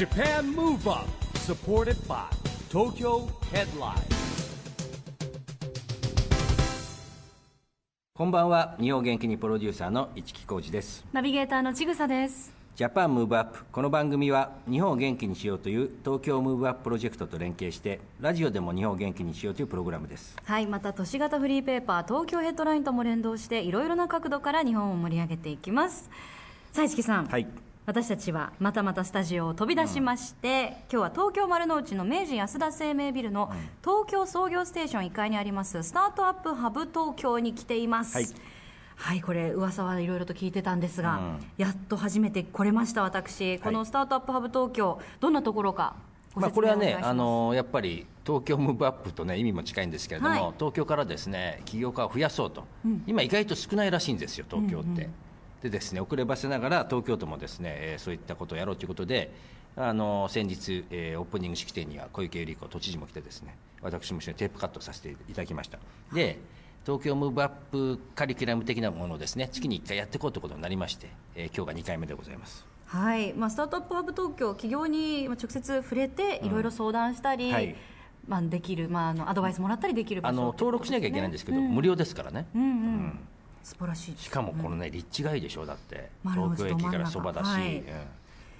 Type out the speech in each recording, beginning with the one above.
Japan Move Up supported by Tokyo Headline. こんばんは。日本元気にプロデューサーの一木広治です。ナビゲーターのちぐさです。ジャパンムーブアップこの番組は日本を元気にしようという東京ムーブアッププロジェクトと連携してラジオでも日本を元気にしようというプログラムです。はいまた都市型フリーペーパー東京ヘッドラインとも連動していろいろな角度から日本を盛り上げていきます。さあ市木さん、はい私たちはまたまたスタジオを飛び出しまして、今日は東京丸の内の明治安田生命ビルの東京創業ステーション1階にありますスタートアップハブ東京に来ています。はい。はいこれ噂はいろいろと聞いてたんですが、うん。やっと初めて来れました私。このスタートアップハブ東京どんなところかごまあ、これはね、あのやっぱり東京ムーブアップと、ね、意味も近いんですけれども、はい。東京からですね起業家を増やそうと、今、意外と少ないらしいんですよ、東京って。でですね遅ればせながら東京都もですね、えーそういったことをやろうということで、あの先日、えーオープニング式典には小池百合子都知事も来てですね私も一緒にテープカットさせていただきました。で東京ムーブアップカリキュラム的なものをですね月に1回やっていこうということになりまして、えー今日が2回目でございます。はい。まあ、スタートアップハブ東京企業にまあ直接触れていろいろ相談したり、はい。まあ、できる、まあ、あのアドバイスもらったりできる場あ所の登録しなきゃいけないんですけど、無料ですからね。うん。うん、素晴らしいですしかもこのね、立地がいいでしょうだって。東京駅からそばだし、はい。うん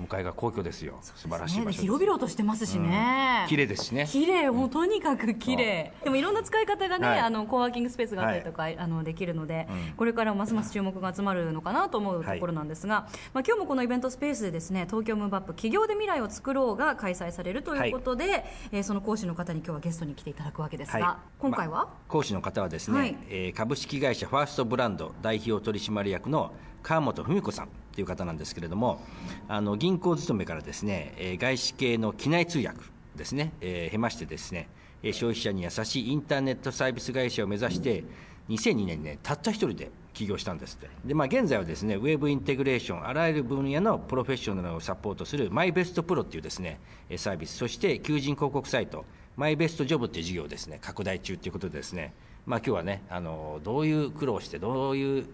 向かいが皇居ですよ。素晴らしい場所広々としてますしね、綺麗ですしね。綺麗もうとにかく綺麗。でもいろんな使い方がね、はい。あのコワーキングスペースがあったりとか、あのできるので、これからもますます注目が集まるのかなと思うところなんですが、まあ、今日もこのイベントスペースでですね東京ムーブアップ企業で未来を作ろうが開催されるということで、えーその講師の方に今日はゲストに来ていただくわけですが、はい。今回は、ま講師の方はですね、はい。えー株式会社ファーストブランド代表取締役の川本文子さんという方なんですけれどもあの銀行勤めからですね、えー外資系の機内通訳ですね、えー経ましてですね消費者に優しいインターネットサービス会社を目指して2002年にねたった一人で起業したんですって。で、まあ、現在はですねウェブインテグレーションあらゆる分野のプロフェッショナルをサポートするマイベストプロっていうですねサービスそして求人広告サイトマイベストジョブっていう事業をですね拡大中ということでですね。まあ今日はねあのどういう苦労してどういう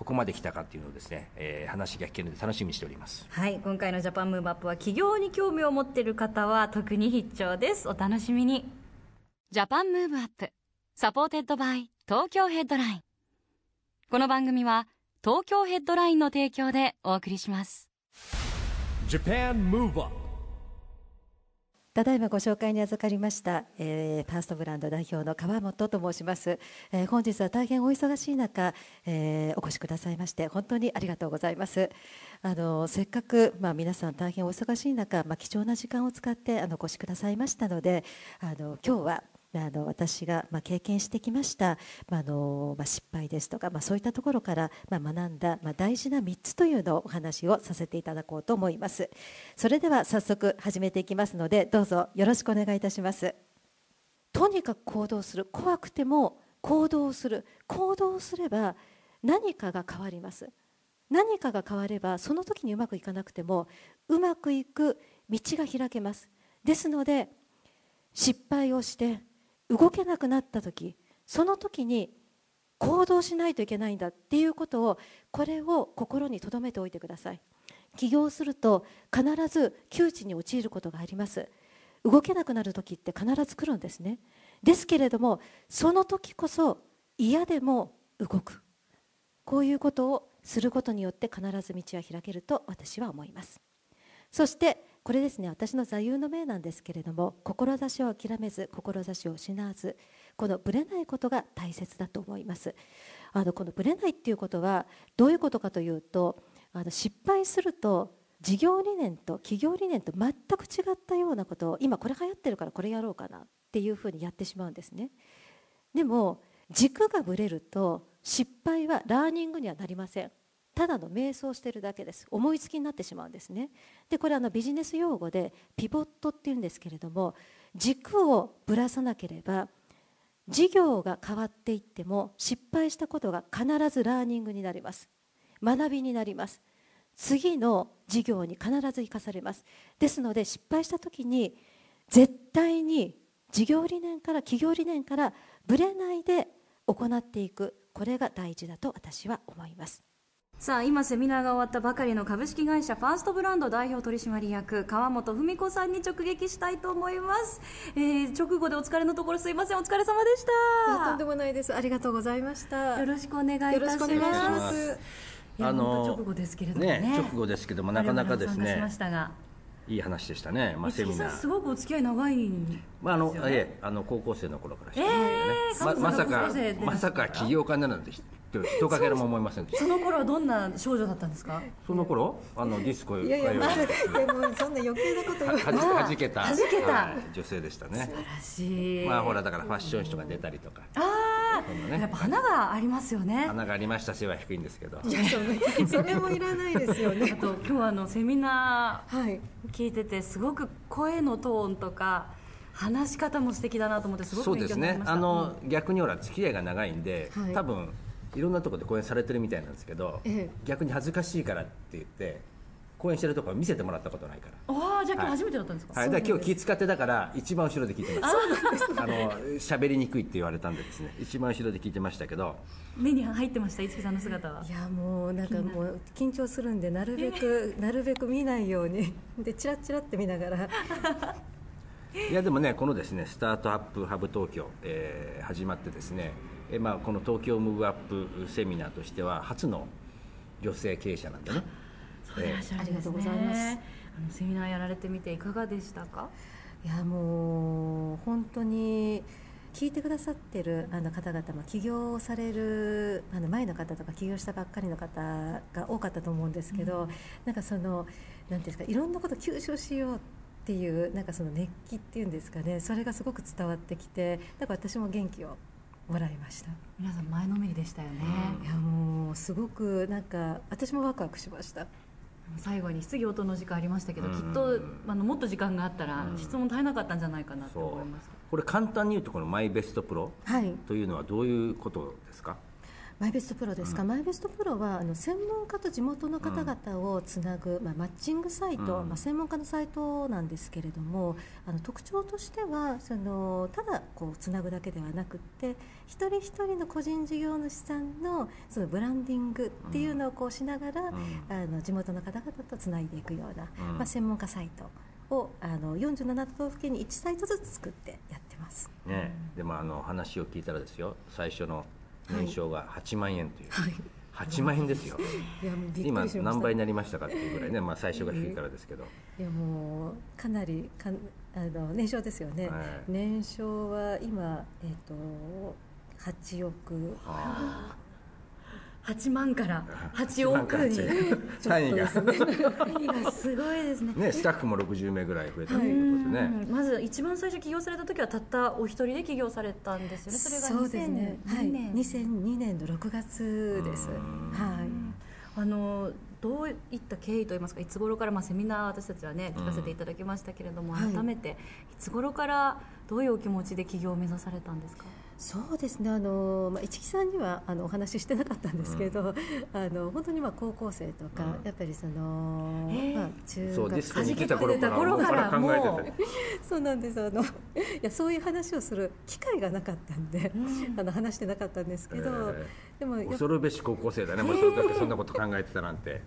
ここまで来たかっていうのをですね、えー話が聞けるので楽しみにしております。はい、今回のジャパンムーブアップは起業に興味を持っている方は特に必聴です。お楽しみに。 Japan Move Up supported by 東京ヘッドライン。この番組は東京ヘッドラインの提供でお送りします。Japan Move Up ただいまご紹介に預かりました、えーファーストブランド代表の川本と申します、えー本日は大変お忙しい中、えーお越しくださいまして本当にありがとうございます。あのせっかく、まあ、皆さん大変お忙しい中、まあ、貴重な時間を使ってあのお越しくださいましたのであの今日はあの私がまあ経験してきました、まああのまあ、失敗ですとか、まあ、そういったところからまあ学んだ、まあ、大事な3つというのをお話をさせていただこうと思います。それでは早速始めていきますのでどうぞよろしくお願いいたします。とにかく行動する。怖くても行動する。行動すれば何かが変わります。何かが変わればその時にうまくいかなくてもうまくいく道が開けます。ですので失敗をして動けなくなった時その時に行動しないといけないんだっていうことをこれを心に留めておいてください。起業すると必ず窮地に陥ることがあります。動けなくなる時って必ず来るんですね。ですけれどもその時こそ嫌でも動く。こういうことをすることによって必ず道は開けると私は思います。そしてこれですね私の座右の銘なんですけれども志を諦めず志を失わずこのぶれないことが大切だと思います。あのこのぶれないっていうことはどういうことかというとあの失敗すると事業理念と企業理念と全く違ったようなことを今これ流行ってるからこれやろうかなっていうふうにやってしまうんですね。でも軸がぶれると失敗はラーニングにはなりません。ただの瞑想してるだけです。思いつきになってしまうんですね。でこれあのビジネス用語でピボットっていうんですけれども軸をぶらさなければ事業が変わっていっても失敗したことが必ずラーニングになります。学びになります。次の事業に必ず生かされます。ですので失敗した時に絶対に事業理念から企業理念からぶれないで行っていく。これが大事だと私は思います。さあ今セミナーが終わったばかりの株式会社ファーストブランド代表取締役川本文子さんに直撃したいと思います、えー直後でお疲れのところすいません。お疲れ様でしいやとんたでもないです。ありがとうございました。よろしくお願いいたします。よろしくお願いします。いや本当直後ですけれどもね。ね直後ですけどもなかなかですね。いい話でしたね、まあ、セミナー。すごくお付き合い長いんまああのええあの高校生の頃からしてね、えーままさかまさか起業家になるなんて一かけらも思いませんでした。その頃はどんな少女だったんですか？その頃？あのディスコいやいや、まず、い通やもうそんな余計なこと言わはじはじけた。はじけた。はい。女性でしたね。らしい。まあほらだからファッション誌とか出たりとか。あそんなね。あやっぱ花がありますよね。花がありました背は低いんですけど。いやそれそれもいらないですよあね。と今日あのセミナはい。ー聞いててすごく声のトーンとか話し方も素敵だなと思ってすごくそうです勉強になりました。ね。あの逆にほら付き合いが長いんで、はい。多分いろんなところで講演されてるみたいなんですけど、ええ。逆に恥ずかしいからって言って講演してるところ見せてもらったことないから。ああじゃあ今日初めてだったんですか、はい、だから今日気使ってだから一番後ろで聞いてます。あの喋りにくいって言われたんでですね、一番後ろで聞いてましたけど、目に入ってました？一木さんの姿は。いやもうなんかもう緊張するんでなるべくなるべく見ないように でチラチラって見ながら。いやでもねこのですねスタートアップハブ東京、えー始まってですね、えーまあこの東京ムーブアップセミナーとしては初の女性経営者なんでね。そうらっしゃるね。ありがとうございます。あのセミナーやられてみていかがでしたか？いやもう本当に聞いてくださってるあの方々も起業されるあの前の方とか起業したばっかりの方が多かったと思うんですけど、なんかそのなんていうんですかいろんなこと吸収しようっていうなんかその熱気っていうんですかねそれがすごく伝わってきてだから私も元気をもらいました。皆さん前のめりでしたよね、いやもうすごくなんか私もワクワクしました。最後に質疑応答の時間ありましたけど、うんきっとあのもっと時間があったらうん質問絶えなかったんじゃないかなと思いますこれ簡単に言うとこのマイベストプロはい。というのはどういうことですか？マイベストプロですか、マイベストプロはあの専門家と地元の方々をつなぐ、まあ、マッチングサイト、うん。まあ、専門家のサイトなんですけれどもあの特徴としてはそのただこうつなぐだけではなくって一人一人の個人事業主さんのそのブランディングっていうのをこうしながら、ん。あの地元の方々とつないでいくような、うん。まあ、専門家サイトをあの47都道府県に1サイトずつ作ってやってます。ね、でもあの話を聞いたらですよ。最初の年商が8万円という、はい。8万円ですよ。今何倍になりましたかっていうぐらいね、まあ、最初が低いからですけど、いやもうかなりかあの年商ですよね、はい。年商は今、えっと8億。あ8万から8億に。単位が。今すごいですね。ねスタッフも60名ぐらい増えたということでね、うんまず一番最初起業された時はたったお一人で起業されたんですよね。それがそうですね、はい、2002年、2002年の6月です。うん。はい。あのどういった経緯といいますかいつ頃から、まあ、セミナー私たちはね聞かせていただきましたけれども、はい。改めていつ頃からどういうお気持ちで起業を目指されたんですか？そうですね。あの、まあ、市木さんにはあのお話ししてなかったんですけど、あの本当にまあ高校生とか、うん。やっぱりその、まあ、中学スコに行ってた頃から頃からもうそうなんです。あの いやそういう話をする機会がなかったんで、あの話してなかったんですけど、えでも恐るべし高校生だね。もうそんなこと考えてたなんて。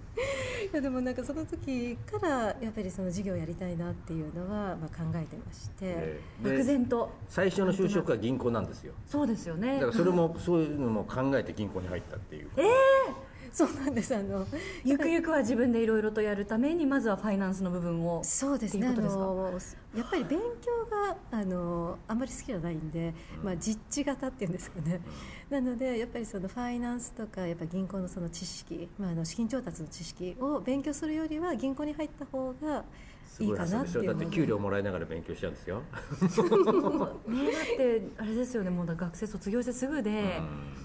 いやでもなんかその時からやっぱりその事業をやりたいなっていうのはまあ考えてまして、ええ。漠で然と。最初の就職は銀行なんですよ。そうですよね。だからそれもそういうのも考えて銀行に入ったっていう そうなんですあの。ゆくゆくは自分でいろいろとやるためにまずはファイナンスの部分を。そうですねやっぱり勉強があのあんまり好きじゃないんで、まあ、実地型っていうんですかね、なのでやっぱりそのファイナンスとかやっぱ銀行のその知識、まあ、あの資金調達の知識を勉強するよりは銀行に入った方がすいいかなっていうだって給料もらいながら勉強しちゃうんですよ。ねだってあれですよねもうだ学生卒業してすぐで、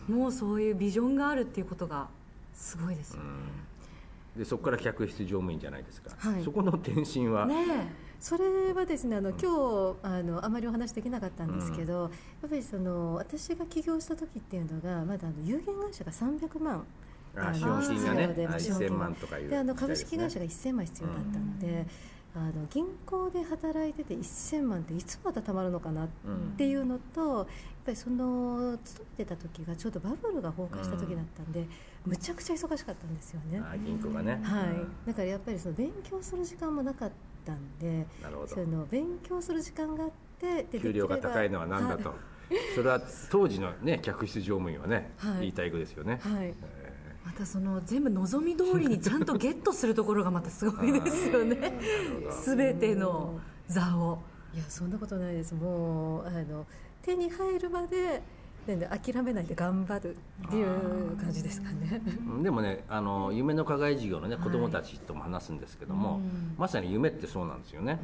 もうそういうビジョンがあるっていうことがすごいですよ、でそこから客室乗務員じゃないですか、はい。そこの転身は、ねそれはですねあの今日あのあまりお話できなかったんですけど、やっぱりその私が起業した時っていうのがまだあの有限会社が300万あの資本金がねであ資本金1000万とかいうであの株式会社が1000万必要だったので、あの銀行で働いてて1000万っていつまた貯まるのかなっていうのと、ぱりその勤めてた時がちょうどバブルが崩壊した時だったんで、むちゃくちゃ忙しかったんですよね。あ銀行がね、はい、だからやっぱりその勉強する時間もなかったんでなるほど。その勉強する時間があってで給料が高いのは何だと、それは当時のね客室乗務員はね、はい。言いたい句ですよね、はい、はいまたその全部望み通りにちゃんとゲットするところがまたすごいですよね。全ての座を。いやそんなことないです。もうあの手に入るまで諦めないで頑張るっていう感じですかね。うん。でもねあの夢の課外授業のねはい。子供たちとも話すんですけども、うん。まさに夢ってそうなんですよね、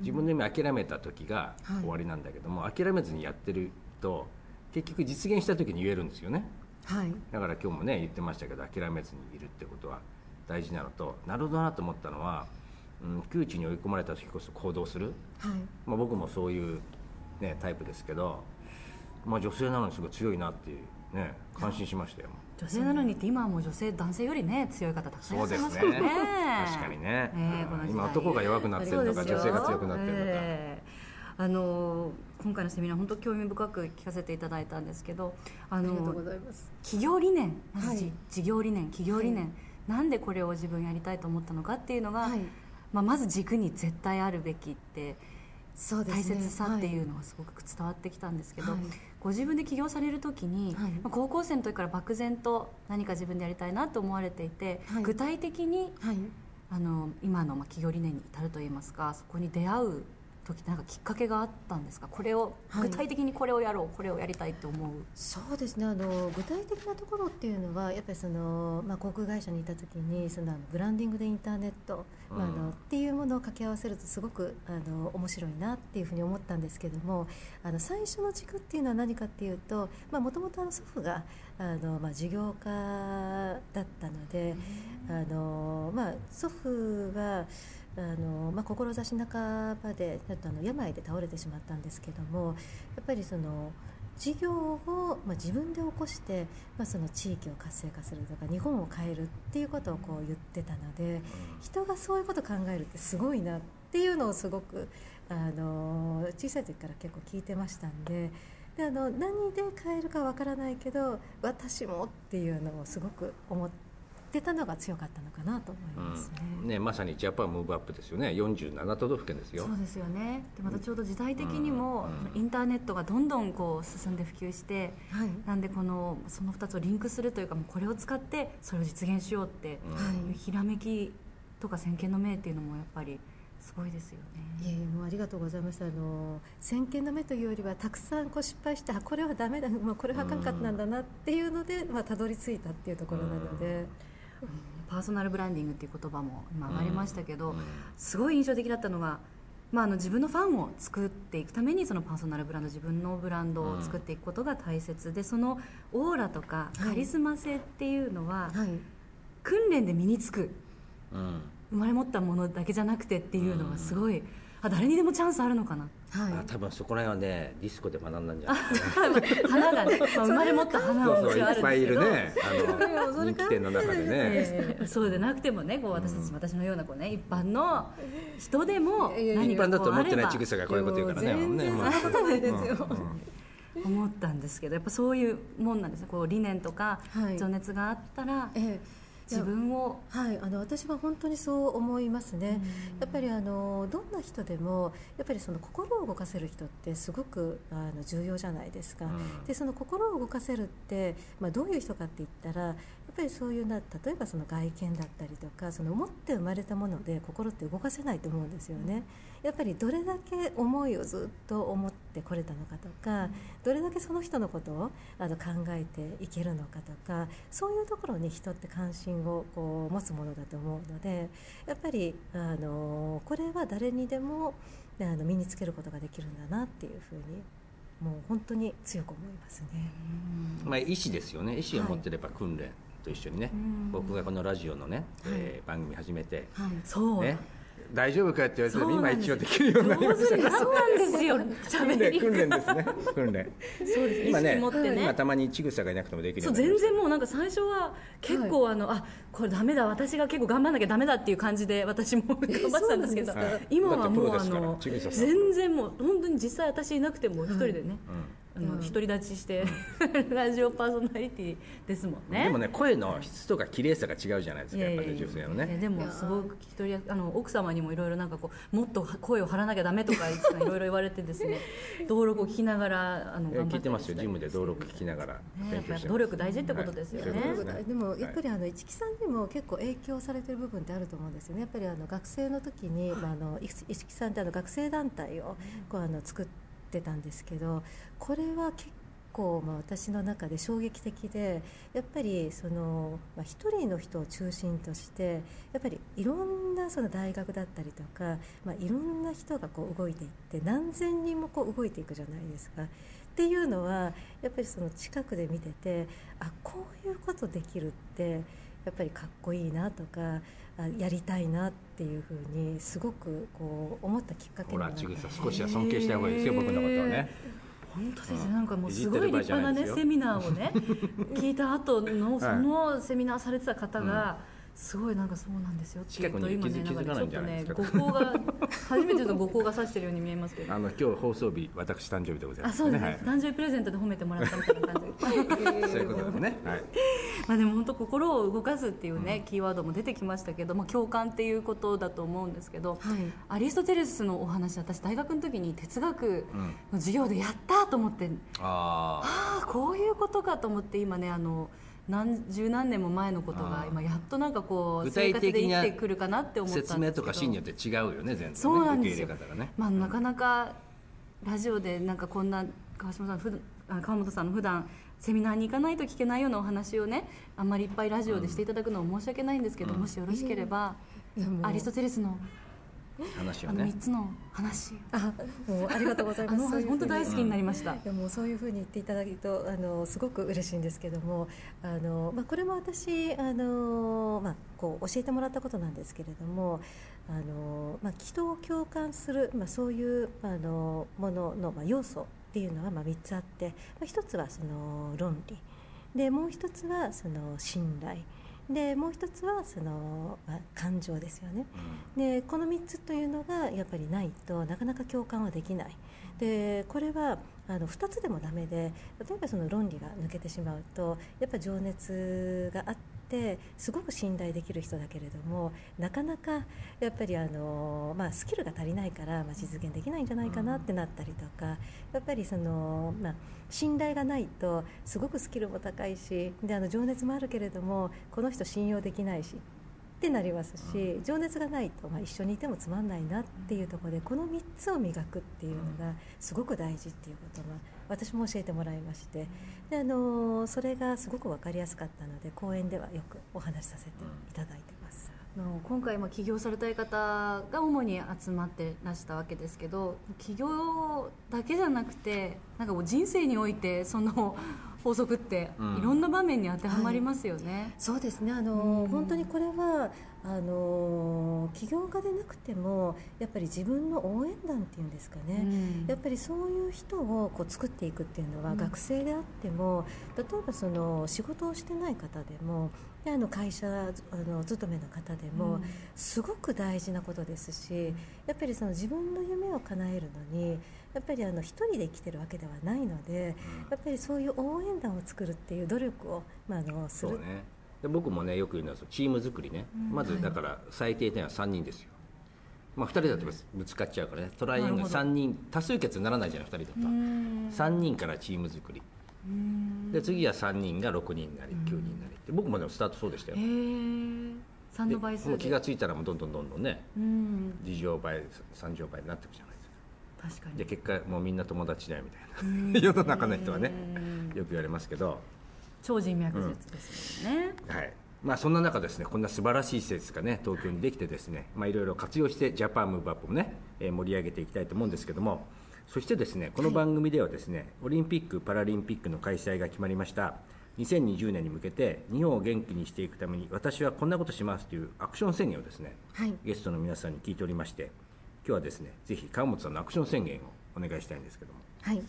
自分の夢諦めた時がはい。終わりなんだけども、諦めずにやってると結局実現した時に言えるんですよね。はい。だから今日もね言ってましたけど諦めずにいるってことは大事なのとなるほどなと思ったのは、うん、窮地に追い込まれた時こそ行動する、はい。まあ、僕もそういう、ね、タイプですけど、まあ、女性なのにすごい強いなっていうね感心しましたよ。女性なのにって今はもう女性男性よりね強い方たくさんいらっしゃいますからね。確かにね、ええこの時代。今男が弱くなってるのか女性が強くなってるのか、ええあの今回のセミナー本当興味深く聞かせていただいたんですけどあありがとうのございます。企業理念まずじはい。事業理念企業理念、はい。なんでこれを自分やりたいと思ったのかっていうのが、はい。まあ、まず軸に絶対あるべきって。大切さっていうのがすごく伝わってきたんですけど、はい。ご自分で起業される時に、はい。まあ高校生の時から漠然と何か自分でやりたいなと思われていて、はい。具体的にはい。あの今のまあ企業理念に至るといいますかそこに出会う時ってなんかきっかけがあったんですか？これを、はい。具体的にこれをやろうこれをやりたいって思う。そうですね。あの具体的なところっていうのはやっぱりその、まあ、航空会社にいた時にそのブランディングでインターネット、まあ、あうん。のっていうものを掛け合わせるとすごくあの面白いなっていうふうに思ったんですけどもあの最初の軸っていうのは何かっていうともともと祖父があの、まあ、事業家だったので、あのまあ、祖父はあの、まあ、志半ばでちょっとあの病で倒れてしまったんですけどもやっぱりその事業を、まあ、自分で起こして、まあ、その地域を活性化するとか日本を変えるっていうことをこう言ってたので人がそういうことを考えるってすごいなっていうのをすごくあの小さい時から結構聞いてましたんで。であの何で変えるかわからないけど私もっていうのをすごく思ってたのが強かったのかなと思いますね。うん。ねまさにジャパンムーブアップですよね。47都道府県ですよ。そうですよね。でまたちょうど時代的にも、うん。インターネットがどんどんこう進んで普及してはい。なんでこのその2つをリンクするというかもうこれを使ってそれを実現しようってうん。いうひらめきとか先見の明っていうのもやっぱりすごいですよね。いえいえもうありがとうございましたあの先見の目というよりはたくさんこう失敗してあこれはダメだ、まあ、これはあかんかったんだなっていうので、まあ、たどり着いたっていうところなので、パーソナルブランディングっていう言葉も今上がりましたけど、うん。すごい印象的だったのが、まあ、あの自分のファンを作っていくためにそのパーソナルブランド自分のブランドを作っていくことが大切でそのオーラとかはい。カリスマ性っていうのははい、訓練で身につくうん。生まれ持ったものだけじゃなくてっていうのがすごい、あ誰にでもチャンスあるのかなはい。あ多分そこら辺はねディスコで学んだんじゃないかな。花がね、まあ生まれ持った花はそうそうもちろんあるんいっぱいいですけどるねあの人気店の中でね。ええそうでなくてもねこう私たち、私のようなこう、ね、一般の人でも何か一般だと思ってないちぐさがこういうこと言うからね全然そんなことないですよ。うんうん。思ったんですけどやっぱそういうもんなんですね。こう理念とかはい。情熱があったら、ええ自分を。はい、あの私は本当にそう思いますね、やっぱりあのどんな人でもやっぱりその心を動かせる人ってすごくあの重要じゃないですか、うん。でその心を動かせるって、まあ、どういう人かって言ったらやっぱりそういうな例えばその外見だったりとかその思って生まれたもので心って動かせないと思うんですよね、やっぱりどれだけ思いをずっと思ってこれたのかとか、どれだけその人のことをあの考えていけるのかとかそういうところに人って関心をこう持つものだと思うのでやっぱりあのこれは誰にでもあの身につけることができるんだなっていうふうにもう本当に強く思いますね。まあ、意思ですよね。意思を持ってれば訓練と一緒にね、僕がこのラジオのね、えー番組始めて、そう、ね、大丈夫かって言われても今一応できるようになりました。上手になったんですよ。訓練訓練ですね。訓練。そうです今ね今たまにちぐさがいなくてもできるよそう全然もうなんか最初は結構あの、あこれダメだ私が結構頑張んなきゃダメだっていう感じで私も頑張ってたんですけど、今はもうあの全然もう本当に実際私いなくても一人でね、あの独り立ちして ラジオパーソナリティですもんね。でもね声の質とか綺麗さが違うじゃないですかやっぱり女性のね。でもすごく聞き取りやあの奥様にもいろいろなんかこうもっと声を張らなきゃダメとか いろいろ言われてですね 登録を聞きながらあの聞いてますよ。ジムで登録聞きながら。ねやっぱ勉強して努力大事ってことですよね。はい。そういうですね。でもやっぱりあの市木さんにも結構影響されてる部分ってあると思うんですよね。やっぱりあの学生の時に、まああの市市木さんってあの学生団体をこうあの作ってたんですけど、これは結構まあ私の中で衝撃的で、やっぱりそのまあ一人の人を中心として、やっぱりいろんなその大学だったりとか、まあいろんな人がこう動いていって何千人もこう動いていくじゃないですか。っていうのはやっぱりその近くで見ててあこういうことできるってやっぱりかっこいいなとかあやりたいなっていうふうにすごくこう思ったきっかけほになった。らちぐさ少しは尊敬した方がいいですよ僕のことはね。本当ですね、うん。なんかもうすごい立派なねセミナーをね 聞いた後のそはいのセミナーされてた方が、すごいなんかそうなんですよって言うと今ねなんかねちょっとね。五光が初めての五光が指してるように見えますけど。あの今日放送日私誕生日でございますあそうですね、はい。誕生日プレゼントで褒めてもらったみたいな感じで。そういうことですね。はい まあでも本当心を動かすっていうね、キーワードも出てきましたけど、まあ、共感っていうことだと思うんですけど、アリストテレスのお話私大学の時に哲学の授業でやったと思って、あああこういうことかと思って今ねあの何十何年も前のことが今やっとなんかこう具生活で生きてくるかなって思ったんですけど。説明とかシーンによって違うよね全然ねそうなんですよ。ね。まあ、なかなかラジオでなんかこんな川島さんふだあ川本さんの普段セミナーに行かないと聞けないようなお話をねあんまりいっぱいラジオでしていただくのは申し訳ないんですけど、もしよろしければ、いやもう。アリストテレスの話をね。3つの話、あもうありがとうございます。本当大好きになりました、いやもうそういうふうに言っていただけるとあのすごく嬉しいんですけどもあの、まあ、これも私あの、まあ、こう教えてもらったことなんですけれどもあの、まあ、人を共感する、まあ、そういうあのものの、まあ、要素っていうのはまあ3つあって、まあ、1つはその論理。でもう1つはその信頼。でもう1つはその、まあ、感情ですよね。でこの3つというのがやっぱりないとなかなか共感はできない。でこれはあの2つでもダメで例えばその論理が抜けてしまうとやっぱ情熱があってすごく信頼できる人だけれどもなかなかやっぱりあの、まあ、スキルが足りないから、まあ、実現できないんじゃないかなってなったりとかやっぱりその、まあ、信頼がないとすごくスキルも高いしであの情熱もあるけれどもこの人信用できないしってなりますし情熱がないと、まあ、一緒にいてもつまんないなっていうところでこの3つを磨くっていうのがすごく大事っていうことは私も教えてもらいましてであのそれがすごく分かりやすかったので講演ではよくお話しさせていただいてます。あの今回まあ起業されたい方が主に集まってらしたわけですけど起業だけじゃなくてなんかもう人生においてその法則ってうん。いろんな場面に当てはまりますよね、そうですね。あの、うん。本当にこれはあの起業家でなくてもやっぱり自分の応援団っていうんですかね、うん。やっぱりそういう人をこう作っていくっていうのは、うん。学生であっても例えばその仕事をしてない方でもであの会社あの勤めの方でも、うん。すごく大事なことですしやっぱりその自分の夢を叶えるのにやっぱりあの一人で生きてるわけではないのでやっぱりそういう応援団を作るっていう努力を、まあ、あのする。そうね。で僕もねよく言うのはチーム作りね、まずだから最低点は3人ですよ、まあ、2人だとぶつかっちゃうからね。トライアングルなるほど。3人多数決にならないじゃない2人だと、うん。3人からチーム作り。うん。で次は3人が6人になり9人になりって。僕もでもスタートそうでしたよ。へえ3の倍数気が付いたらもうどんどんどんどんねうん。2乗倍3乗倍になっていくじゃない。ですか確かに。で結果もうみんな友達だよみたいな。世の中の人はねうんよく言われますけど。超人脈術ですよね、はい。まあ、そんな中ですねこんな素晴らしい施設がね東京にできてですね、まあ、いろいろ活用してジャパンムーブアップをね、えー盛り上げていきたいと思うんですけどもそしてですねこの番組ではですね、オリンピック・パラリンピックの開催が決まりました。2020年に向けて日本を元気にしていくために私はこんなことしますというアクション宣言をですね、はい、ゲストの皆さんに聞いておりまして今日はですねぜひ川本さんのアクション宣言をお願いしたいんですけども。はい。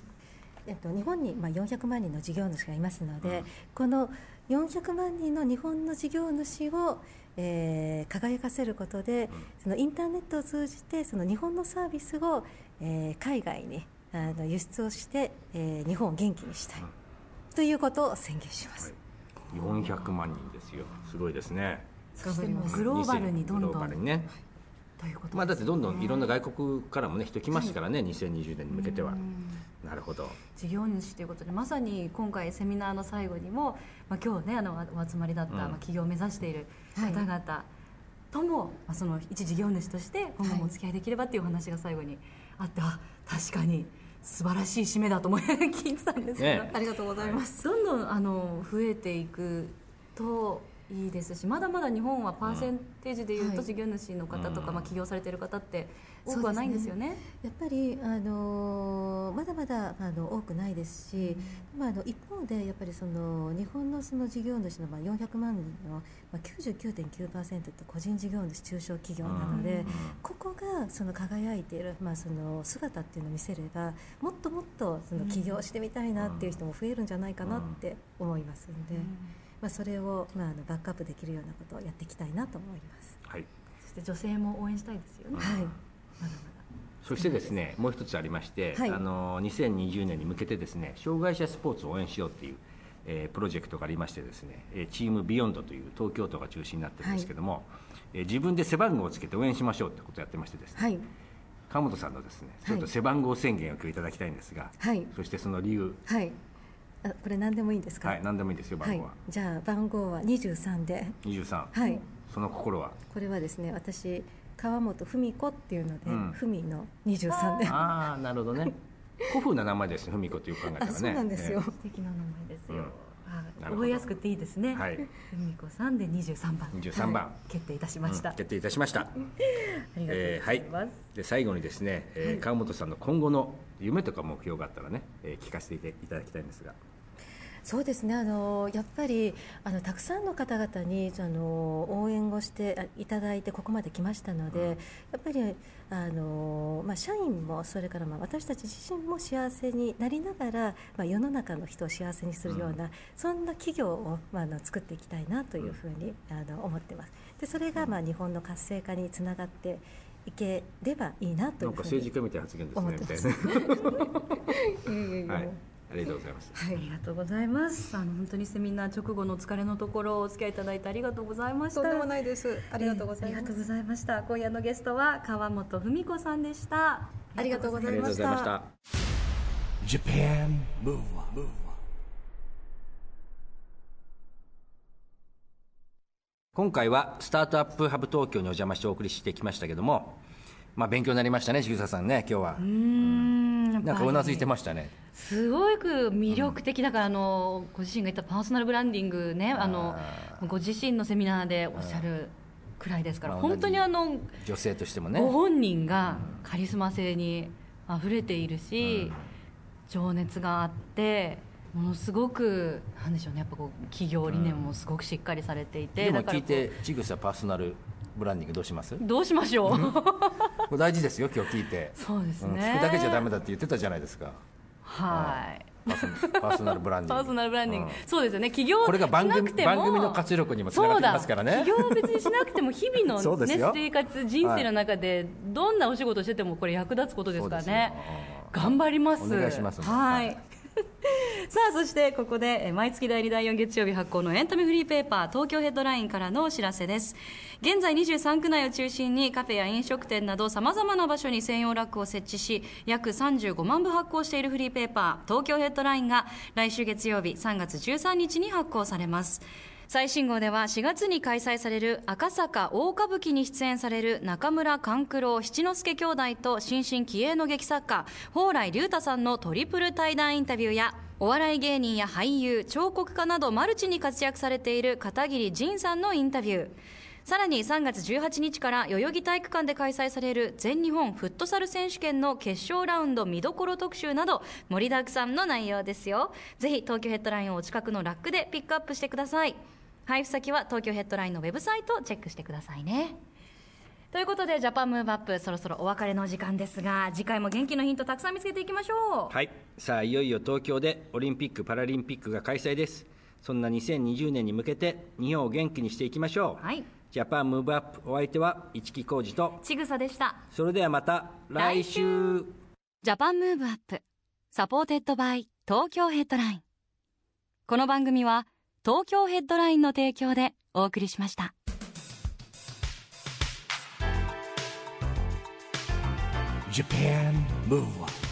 えっと、日本にまあ400万人の事業主がいますので、うん、この400万人の日本の事業主を、えー、輝かせることで、うん、そのインターネットを通じてその日本のサービスを、えー、海外にあの輸出をして、えー、日本を元気にしたい、うん、ということを宣言します、はい、400万人ですよ。すごいですね。そしてもグローバルにどんどん。グローバルにねまあ、だってどんどんいろんな外国からもね人来ますからね、はい、2020年に向けては。なるほど。事業主ということでまさに今回セミナーの最後にも、まあ、今日ねあのお集まりだった、うん、まあ、企業を目指している方々とも、はい、まあ、その一事業主として今後もお付き合いできればっていうお話が最後にあって、はい、あ確かに素晴らしい締めだと思い聞いてたんです。けど、ね、ありがとうございます、どんどんあの増えていくといいですしまだまだ日本はパーセンテージでいうと事業主の方とか、まあ、起業されている方って多くはないんですよね、ね、やっぱりあのまだまだあの多くないですし、うん、まあ、あの一方でやっぱりその日本のその事業主のまあ400万人の、まあ、99.9%って個人事業主中小企業なので、うん、ここがその輝いている、まあ、その姿っていうのを見せればもっともっとその起業してみたいなっていう人も増えるんじゃないかなって思いますんで。うんまあ、それを、まあ、あのバックアップできるようなことをやっていきたいなと思います、はい、そして女性も応援したいですよね、はい、まだまだ。そしてですねもう一つありまして、はい、あの2020年に向けてですね障害者スポーツを応援しようっていう、えー、プロジェクトがありましてですねチームビヨンドという東京都が中心になってるんですけども、はい、えー、自分で背番号をつけて応援しましょうってことをやってましてですね、はい、川本さんのですねちょっと背番号宣言を今日いただきたいんですが、はい、そしてその理由、はい、あこれ何でもいいんですか？はい何でもいいですよ番号は、はい、じゃあ番号は23で。23はい。その心は？これはですね私川本文子っていうので、うん、文の23で。ああなるほどね。古風な名前です文子という考えたらねそうなんですよ、素敵な名前ですよ、うん、覚えやすくていいですね。はい。文子さんで二十三番。二十三番、決定いたしました。決定いたしました。ありがとうございます。で最後にですね、えー川本さんの今後の夢とか目標があったらね、えー、聞かせていただきたいんですが。そうですね。あのやっぱりあのたくさんの方々にあの応援をしていただいてここまで来ましたので、うん、やっぱりあの、まあ、社員もそれからまあ私たち自身も幸せになりながら、まあ、世の中の人を幸せにするような、うん、そんな企業を、まあ、あの作っていきたいなというふうに、あの思ってます。でそれが、まあ、日本の活性化につながっていければいいなというふうに政治家みたいな発言ですねみたいな。はいありがとうございます。はい、ありがとうございます。あの本当にセミナー直後のお疲れのところお付き合いいただいてありがとうございました。とんでもないです。ありがとうございます。えー、ありがとうございました。今夜のゲストは川本文子さんでした。ありがとうございました。今回はスタートアップハブ東京にお邪魔してお送りしてきましたけども、まあ勉強になりましたね、千草さんね、今日は。うん、なんかうなずいてましたね。すごく魅力的だから、あのご自身が言ったパーソナルブランディングねあのご自身のセミナーでおっしゃるくらいですから、本当にあの女性としてもね。ご本人がカリスマ性にあふれているし、情熱があってものすごくなんでしょうねやっぱこう企業理念もすごくしっかりされていて、でも聞いてちぐさパーソナルブランディングどうします？どうしましょう。大事ですよ今日聞いて。そうですね、聞くだけじゃダメだって言ってたじゃないですか。はい。パーソナルブランディング。パーソナルブランディング、うん、そうですよね。企業これが番組番組の活力にもつながってますからね。企業別にしなくても日々の、ね、生活人生の中でどんなお仕事しててもこれ役立つことですからね。頑張ります。お願いします。はい、はい さあそしてここで毎月第2第4月曜日発行のエンタメフリーペーパー東京ヘッドラインからのお知らせです。現在23区内を中心にカフェや飲食店などさまざまな場所に専用ラックを設置し約35万部発行しているフリーペーパー東京ヘッドラインが来週月曜日3月13日に発行されます。最新号では4月に開催される赤坂大歌舞伎に出演される中村勘九郎七之助兄弟と新進気鋭の劇作家蓬莱竜太さんのトリプル対談インタビューやお笑い芸人や俳優彫刻家などマルチに活躍されている片桐仁さんのインタビューさらに3月18日から代々木体育館で開催される全日本フットサル選手権の決勝ラウンド見どころ特集など盛りだくさんの内容ですよ。ぜひ東京ヘッドラインをお近くのラックでピックアップしてください。配布先は東京ヘッドラインのウェブサイトをチェックしてくださいね。ということでジャパンムーブアップそろそろお別れの時間ですが次回も元気のヒントたくさん見つけていきましょう。はい。さあいよいよ東京でオリンピック・パラリンピックが開催です。そんな2020年に向けて日本を元気にしていきましょう、はいジャパンムーブアップお相手は市木浩二と。ちぐさでした。それではまた来週。 Japan Move Up supported by 東京ヘッドライン。この番組は東京ヘッドラインの提供でお送りしました。Japan Move Up